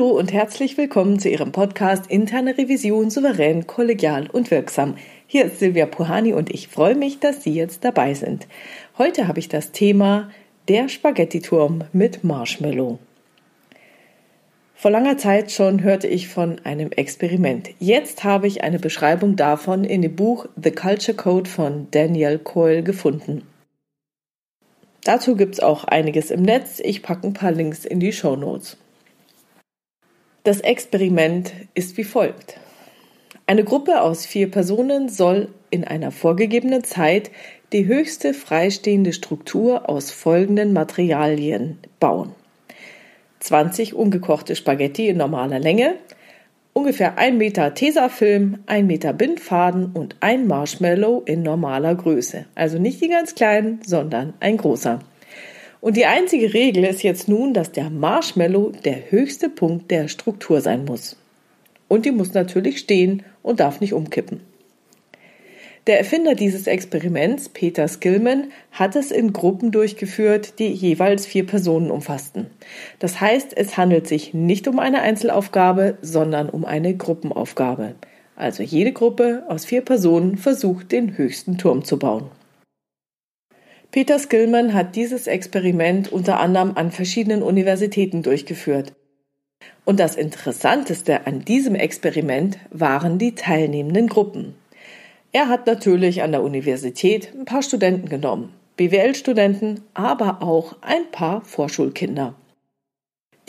Hallo und herzlich willkommen zu Ihrem Podcast Interne Revision souverän, kollegial und wirksam. Hier ist Silvia Puhani und ich freue mich, dass Sie jetzt dabei sind. Heute habe ich das Thema der Spaghettiturm mit Marshmallow. Vor langer Zeit schon hörte ich von einem Experiment. Jetzt habe ich eine Beschreibung davon in dem Buch The Culture Code von Daniel Coyle gefunden. Dazu gibt es auch einiges im Netz. Ich packe ein paar Links in die Show Notes. Das Experiment ist wie folgt. Eine Gruppe aus vier Personen soll in einer vorgegebenen Zeit die höchste freistehende Struktur aus folgenden Materialien bauen. 20 ungekochte Spaghetti in normaler Länge, ungefähr 1 Meter Tesafilm, 1 Meter Bindfaden und ein Marshmallow in normaler Größe. Also nicht die ganz kleinen, sondern ein großer. Und die einzige Regel ist jetzt nun, dass der Marshmallow der höchste Punkt der Struktur sein muss. Und die muss natürlich stehen und darf nicht umkippen. Der Erfinder dieses Experiments, Peter Skillman, hat es in Gruppen durchgeführt, die jeweils vier Personen umfassten. Das heißt, es handelt sich nicht um eine Einzelaufgabe, sondern um eine Gruppenaufgabe. Also jede Gruppe aus vier Personen versucht, den höchsten Turm zu bauen. Peter Skillman hat dieses Experiment unter anderem an verschiedenen Universitäten durchgeführt. Und das Interessanteste an diesem Experiment waren die teilnehmenden Gruppen. Er hat natürlich an der Universität ein paar Studenten genommen, BWL-Studenten, aber auch ein paar Vorschulkinder.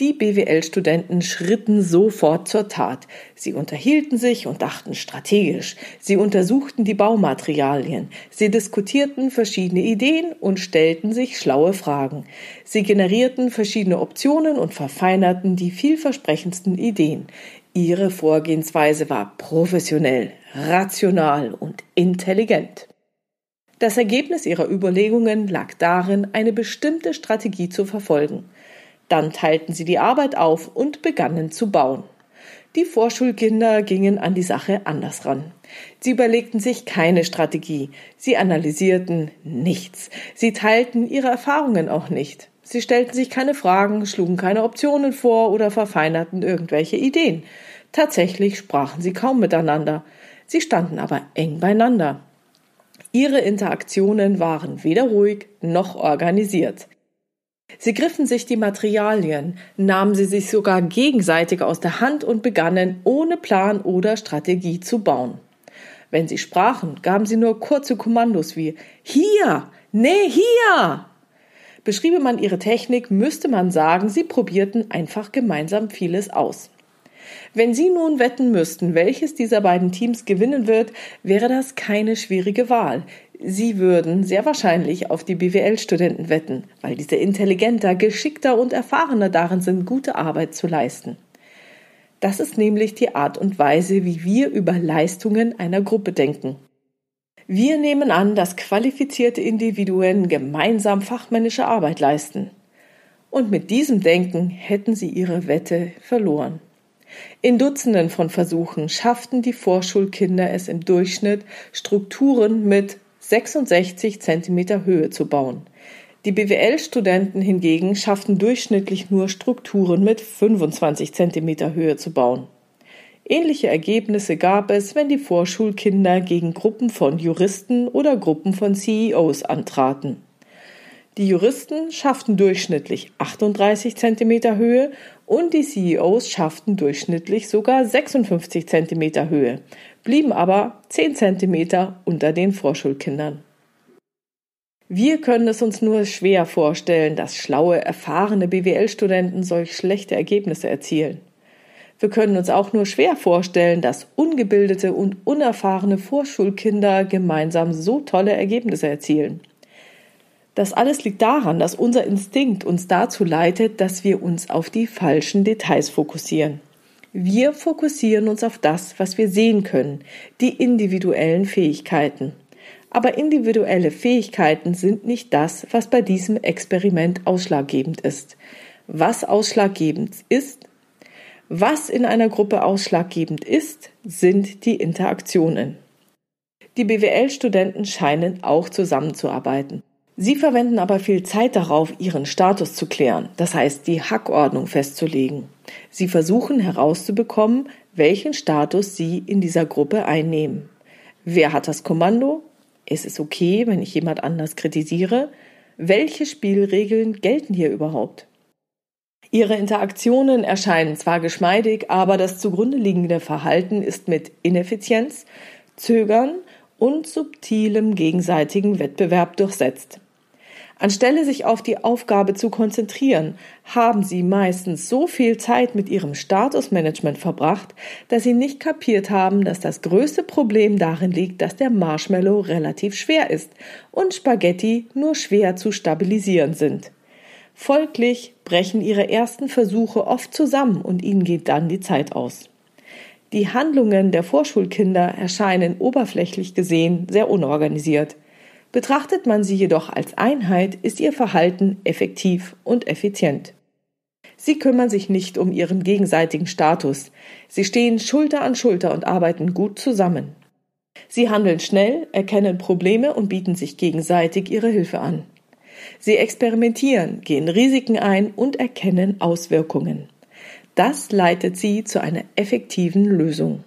Die BWL-Studenten schritten sofort zur Tat. Sie unterhielten sich und dachten strategisch. Sie untersuchten die Baumaterialien. Sie diskutierten verschiedene Ideen und stellten sich schlaue Fragen. Sie generierten verschiedene Optionen und verfeinerten die vielversprechendsten Ideen. Ihre Vorgehensweise war professionell, rational und intelligent. Das Ergebnis ihrer Überlegungen lag darin, eine bestimmte Strategie zu verfolgen. Dann teilten sie die Arbeit auf und begannen zu bauen. Die Vorschulkinder gingen an die Sache anders ran. Sie überlegten sich keine Strategie, sie analysierten nichts, sie teilten ihre Erfahrungen auch nicht. Sie stellten sich keine Fragen, schlugen keine Optionen vor oder verfeinerten irgendwelche Ideen. Tatsächlich sprachen sie kaum miteinander. Sie standen aber eng beieinander. Ihre Interaktionen waren weder ruhig noch organisiert. Sie griffen sich die Materialien, nahmen sie sich sogar gegenseitig aus der Hand und begannen ohne Plan oder Strategie zu bauen. Wenn sie sprachen, gaben sie nur kurze Kommandos wie Hier, nee, hier. Beschriebe man ihre Technik, müsste man sagen, sie probierten einfach gemeinsam vieles aus. Wenn Sie nun wetten müssten, welches dieser beiden Teams gewinnen wird, wäre das keine schwierige Wahl. Sie würden sehr wahrscheinlich auf die BWL-Studenten wetten, weil diese intelligenter, geschickter und erfahrener darin sind, gute Arbeit zu leisten. Das ist nämlich die Art und Weise, wie wir über Leistungen einer Gruppe denken. Wir nehmen an, dass qualifizierte Individuen gemeinsam fachmännische Arbeit leisten. Und mit diesem Denken hätten sie ihre Wette verloren. In Dutzenden von Versuchen schafften die Vorschulkinder es im Durchschnitt, Strukturen mit 66 Zentimeter Höhe zu bauen. Die BWL-Studenten hingegen schafften durchschnittlich nur Strukturen mit 25 Zentimeter Höhe zu bauen. Ähnliche Ergebnisse gab es, wenn die Vorschulkinder gegen Gruppen von Juristen oder Gruppen von CEOs antraten. Die Juristen schafften durchschnittlich 38 cm Höhe und die CEOs schafften durchschnittlich sogar 56 cm Höhe, blieben aber 10 cm unter den Vorschulkindern. Wir können es uns nur schwer vorstellen, dass schlaue, erfahrene BWL-Studenten solch schlechte Ergebnisse erzielen. Wir können uns auch nur schwer vorstellen, dass ungebildete und unerfahrene Vorschulkinder gemeinsam so tolle Ergebnisse erzielen. Das alles liegt daran, dass unser Instinkt uns dazu leitet, dass wir uns auf die falschen Details fokussieren. Wir fokussieren uns auf das, was wir sehen können, die individuellen Fähigkeiten. Aber individuelle Fähigkeiten sind nicht das, was bei diesem Experiment ausschlaggebend ist. Was ausschlaggebend ist, was in einer Gruppe ausschlaggebend ist, sind die Interaktionen. Die BWL-Studenten scheinen auch zusammenzuarbeiten. Sie verwenden aber viel Zeit darauf, ihren Status zu klären, das heißt die Hackordnung festzulegen. Sie versuchen herauszubekommen, welchen Status Sie in dieser Gruppe einnehmen. Wer hat das Kommando? Ist es okay, wenn ich jemand anders kritisiere? Welche Spielregeln gelten hier überhaupt? Ihre Interaktionen erscheinen zwar geschmeidig, aber das zugrunde liegende Verhalten ist mit Ineffizienz, Zögern und subtilem gegenseitigen Wettbewerb durchsetzt. Anstelle sich auf die Aufgabe zu konzentrieren, haben sie meistens so viel Zeit mit ihrem Statusmanagement verbracht, dass sie nicht kapiert haben, dass das größte Problem darin liegt, dass der Marshmallow relativ schwer ist und Spaghetti nur schwer zu stabilisieren sind. Folglich brechen ihre ersten Versuche oft zusammen und ihnen geht dann die Zeit aus. Die Handlungen der Vorschulkinder erscheinen oberflächlich gesehen sehr unorganisiert. Betrachtet man sie jedoch als Einheit, ist ihr Verhalten effektiv und effizient. Sie kümmern sich nicht um ihren gegenseitigen Status. Sie stehen Schulter an Schulter und arbeiten gut zusammen. Sie handeln schnell, erkennen Probleme und bieten sich gegenseitig ihre Hilfe an. Sie experimentieren, gehen Risiken ein und erkennen Auswirkungen. Das leitet sie zu einer effektiven Lösung.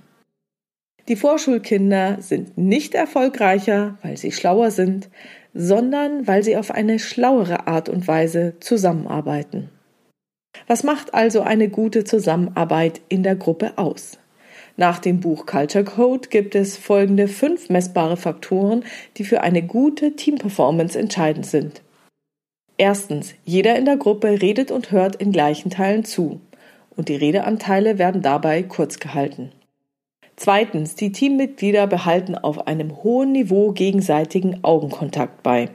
Die Vorschulkinder sind nicht erfolgreicher, weil sie schlauer sind, sondern weil sie auf eine schlauere Art und Weise zusammenarbeiten. Was macht also eine gute Zusammenarbeit in der Gruppe aus? Nach dem Buch Culture Code gibt es folgende fünf messbare Faktoren, die für eine gute Teamperformance entscheidend sind. Erstens, jeder in der Gruppe redet und hört in gleichen Teilen zu, und die Redeanteile werden dabei kurz gehalten. Zweitens, die Teammitglieder behalten auf einem hohen Niveau gegenseitigen Augenkontakt bei.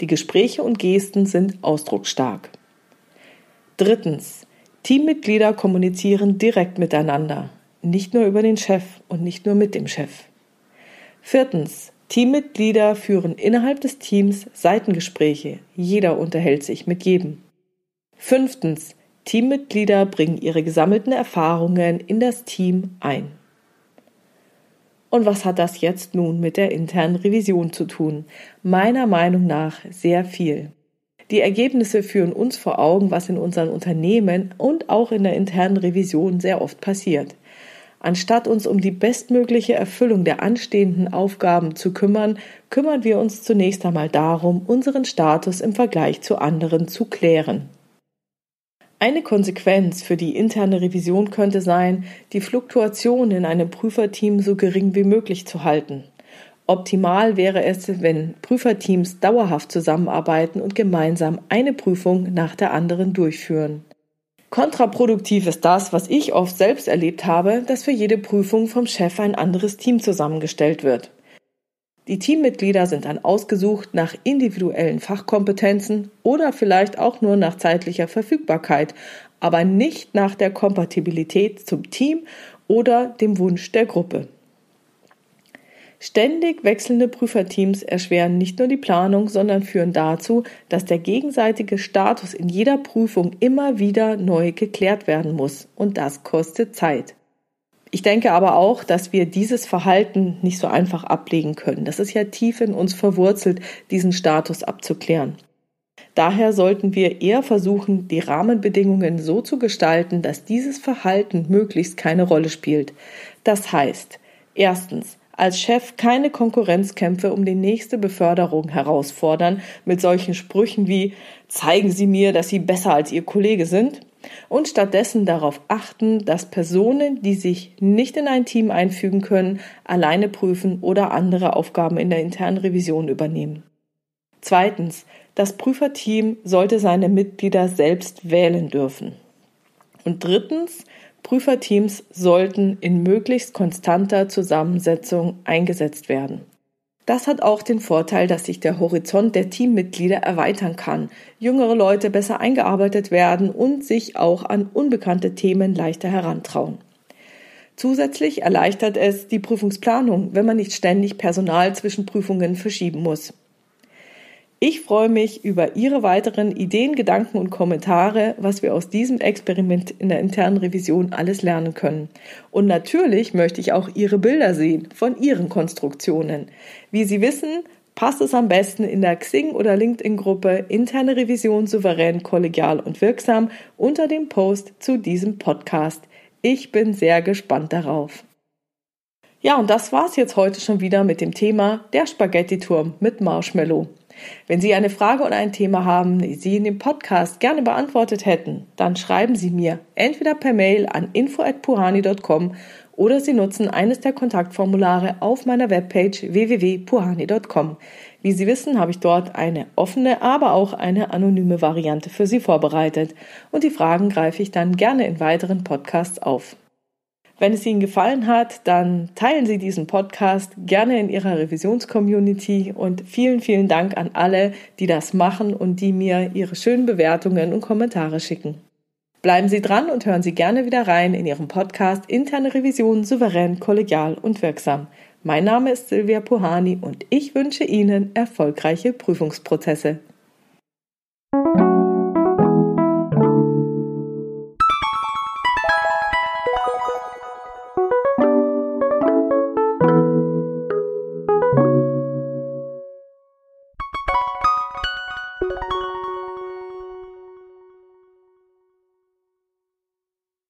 Die Gespräche und Gesten sind ausdrucksstark. Drittens, Teammitglieder kommunizieren direkt miteinander, nicht nur über den Chef und nicht nur mit dem Chef. Viertens, Teammitglieder führen innerhalb des Teams Seitengespräche. Jeder unterhält sich mit jedem. Fünftens, Teammitglieder bringen ihre gesammelten Erfahrungen in das Team ein. Und was hat das jetzt nun mit der internen Revision zu tun? Meiner Meinung nach sehr viel. Die Ergebnisse führen uns vor Augen, was in unseren Unternehmen und auch in der internen Revision sehr oft passiert. Anstatt uns um die bestmögliche Erfüllung der anstehenden Aufgaben zu kümmern, kümmern wir uns zunächst einmal darum, unseren Status im Vergleich zu anderen zu klären. Eine Konsequenz für die interne Revision könnte sein, die Fluktuation in einem Prüferteam so gering wie möglich zu halten. Optimal wäre es, wenn Prüferteams dauerhaft zusammenarbeiten und gemeinsam eine Prüfung nach der anderen durchführen. Kontraproduktiv ist das, was ich oft selbst erlebt habe, dass für jede Prüfung vom Chef ein anderes Team zusammengestellt wird. Die Teammitglieder sind dann ausgesucht nach individuellen Fachkompetenzen oder vielleicht auch nur nach zeitlicher Verfügbarkeit, aber nicht nach der Kompatibilität zum Team oder dem Wunsch der Gruppe. Ständig wechselnde Prüferteams erschweren nicht nur die Planung, sondern führen dazu, dass der gegenseitige Status in jeder Prüfung immer wieder neu geklärt werden muss, und das kostet Zeit. Ich denke aber auch, dass wir dieses Verhalten nicht so einfach ablegen können. Das ist ja tief in uns verwurzelt, diesen Status abzuklären. Daher sollten wir eher versuchen, die Rahmenbedingungen so zu gestalten, dass dieses Verhalten möglichst keine Rolle spielt. Das heißt, erstens, als Chef keine Konkurrenzkämpfe um die nächste Beförderung herausfordern mit solchen Sprüchen wie zeigen Sie mir, dass Sie besser als Ihr Kollege sind und stattdessen darauf achten, dass Personen, die sich nicht in ein Team einfügen können, alleine prüfen oder andere Aufgaben in der internen Revision übernehmen. Zweitens, das Prüferteam sollte seine Mitglieder selbst wählen dürfen. Und drittens, Prüferteams sollten in möglichst konstanter Zusammensetzung eingesetzt werden. Das hat auch den Vorteil, dass sich der Horizont der Teammitglieder erweitern kann, jüngere Leute besser eingearbeitet werden und sich auch an unbekannte Themen leichter herantrauen. Zusätzlich erleichtert es die Prüfungsplanung, wenn man nicht ständig Personal zwischen Prüfungen verschieben muss. Ich freue mich über Ihre weiteren Ideen, Gedanken und Kommentare, was wir aus diesem Experiment in der internen Revision alles lernen können. Und natürlich möchte ich auch Ihre Bilder sehen von Ihren Konstruktionen. Wie Sie wissen, passt es am besten in der Xing- oder LinkedIn-Gruppe Interne Revision souverän, kollegial und wirksam unter dem Post zu diesem Podcast. Ich bin sehr gespannt darauf. Ja, und das war's jetzt heute schon wieder mit dem Thema der Spaghetti-Turm mit Marshmallow. Wenn Sie eine Frage oder ein Thema haben, die Sie in dem Podcast gerne beantwortet hätten, dann schreiben Sie mir entweder per Mail an info@puhani.com oder Sie nutzen eines der Kontaktformulare auf meiner Webpage www.puhani.com. Wie Sie wissen, habe ich dort eine offene, aber auch eine anonyme Variante für Sie vorbereitet und die Fragen greife ich dann gerne in weiteren Podcasts auf. Wenn es Ihnen gefallen hat, dann teilen Sie diesen Podcast gerne in Ihrer Revisionscommunity und vielen, vielen Dank an alle, die das machen und die mir ihre schönen Bewertungen und Kommentare schicken. Bleiben Sie dran und hören Sie gerne wieder rein in Ihrem Podcast Interne Revision souverän, kollegial und wirksam. Mein Name ist Silvia Puhani und ich wünsche Ihnen erfolgreiche Prüfungsprozesse.